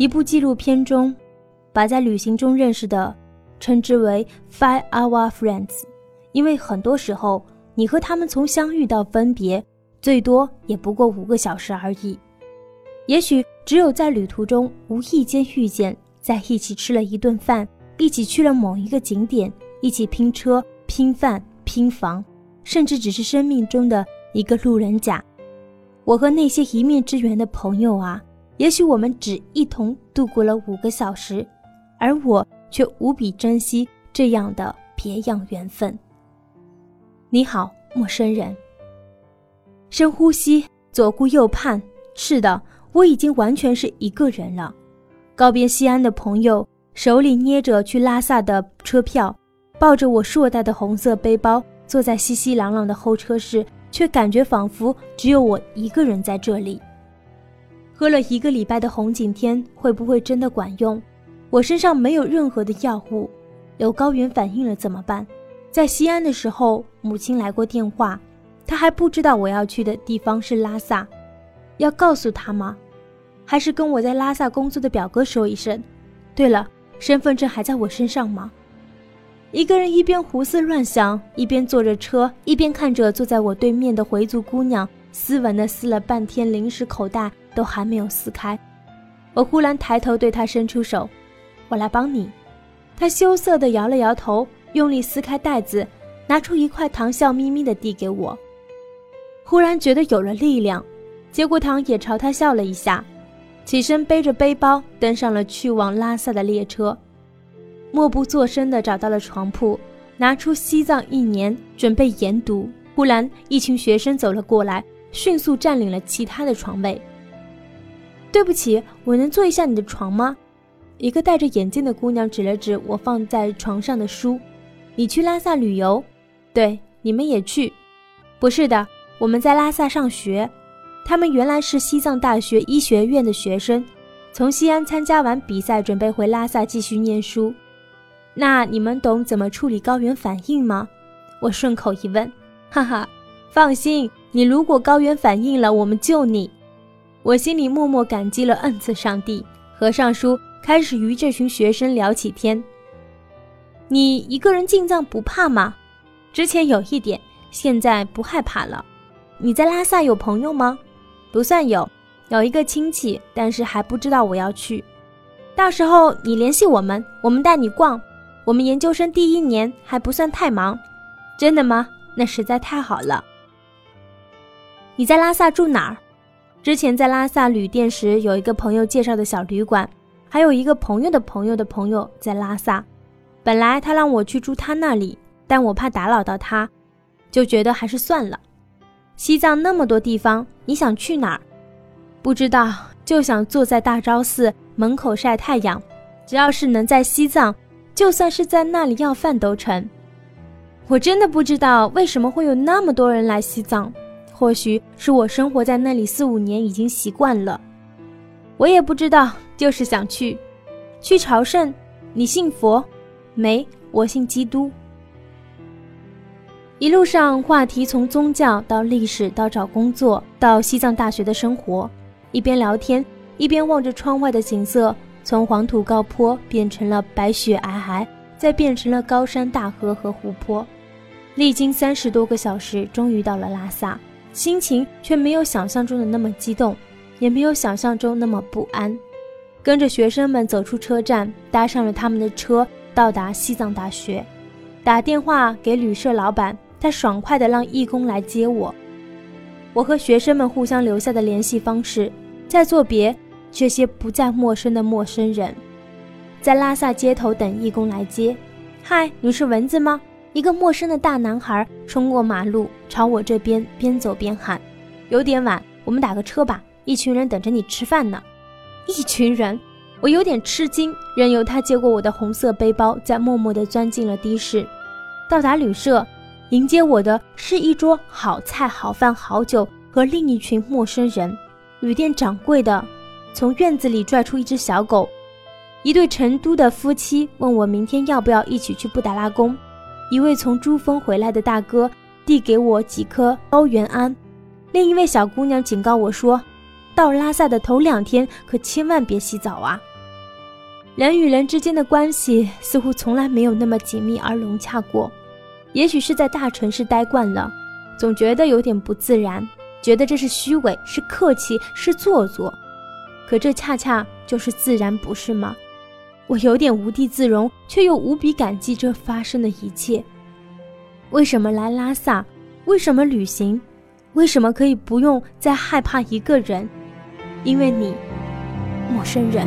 一部纪录片中，把在旅行中认识的称之为 “five hour friends”，因为很多时候你和他们从相遇到分别，最多也不过五个小时而已。也许只有在旅途中无意间遇见，在一起吃了一顿饭，一起去了某一个景点，一起拼车、拼饭、拼房，甚至只是生命中的一个路人甲。我和那些一面之缘的朋友啊，也许我们只一同度过了五个小时，而我却无比珍惜这样的别样缘分。你好，陌生人。深呼吸，左顾右盼，是的。我已经完全是一个人了。告别西安的朋友，手里捏着去拉萨的车票，抱着我硕大的红色背包，坐在熙熙攘攘的候车室，却感觉仿佛只有我一个人在这里。喝了一个礼拜的红景天会不会真的管用？我身上没有任何的药物，有高原反应了怎么办？在西安的时候，母亲来过电话，她还不知道我要去的地方是拉萨。要告诉她吗？还是跟我在拉萨工作的表哥说一声？对了，身份证还在我身上吗？一个人一边胡思乱想，一边坐着车，一边看着坐在我对面的回族姑娘，斯文的撕了半天零食口袋都还没有撕开。我忽然抬头对他伸出手：“我来帮你。”他羞涩的摇了摇头，用力撕开袋子，拿出一块糖，笑眯眯的递给我。忽然觉得有了力量。接过糖，也朝他笑了一下，起身背着背包登上了去往拉萨的列车，默不作声地找到了床铺，拿出《西藏一年》准备研读。忽然，一群学生走了过来，迅速占领了其他的床位。对不起，我能坐一下你的床吗？一个戴着眼镜的姑娘指了指我放在床上的书：“你去拉萨旅游？对，你们也去？不是的，我们在拉萨上学。”他们原来是西藏大学医学院的学生，从西安参加完比赛，准备回拉萨继续念书。那你们懂怎么处理高原反应吗？我顺口一问。哈哈，放心，你如果高原反应了，我们救你。我心里默默感激了 N 次上帝，合上书，开始与这群学生聊起天。你一个人进藏不怕吗？之前有一点，现在不害怕了。你在拉萨有朋友吗？不算有，有一个亲戚，但是还不知道我要去。到时候你联系我们，我们带你逛。我们研究生第一年还不算太忙。真的吗？那实在太好了。你在拉萨住哪儿？之前在拉萨旅店时，有一个朋友介绍的小旅馆，还有一个朋友的朋友的朋友在拉萨。本来他让我去住他那里，但我怕打扰到他，就觉得还是算了。西藏那么多地方，你想去哪儿？不知道，就想坐在大昭寺门口晒太阳。只要是能在西藏，就算是在那里要饭都成。我真的不知道为什么会有那么多人来西藏，或许是我生活在那里四五年已经习惯了。我也不知道，就是想去，去朝圣。你信佛？没，我信基督。一路上话题从宗教到历史到找工作到西藏大学的生活，一边聊天一边望着窗外的景色，从黄土高坡变成了白雪皑皑，再变成了高山大河和湖泊。历经三十多个小时，终于到了拉萨，心情却没有想象中的那么激动，也没有想象中那么不安。跟着学生们走出车站，搭上了他们的车，到达西藏大学，打电话给旅社老板。他爽快地让义工来接我，我和学生们互相留下的联系方式，在作别这些不再陌生的陌生人，在拉萨街头等义工来接。嗨，你是蚊子吗？一个陌生的大男孩冲过马路，朝我这边边走边喊：“有点晚，我们打个车吧，一群人等着你吃饭呢。”一群人，我有点吃惊，任由他接过我的红色背包，再默默地钻进了的士。到达旅社。迎接我的是一桌好菜、好饭、好酒和另一群陌生人。旅店掌柜的从院子里拽出一只小狗。一对成都的夫妻问我明天要不要一起去布达拉宫。一位从珠峰回来的大哥递给我几颗高原安。另一位小姑娘警告我说：“到拉萨的头两天可千万别洗澡啊，人与人之间的关系似乎从来没有那么紧密而融洽过。也许是在大城市待惯了，总觉得有点不自然，觉得这是虚伪，是客气，是做作。可这恰恰就是自然，不是吗？我有点无地自容，却又无比感激这发生的一切。为什么来拉萨？为什么旅行？为什么可以不用再害怕一个人？因为你，陌生人。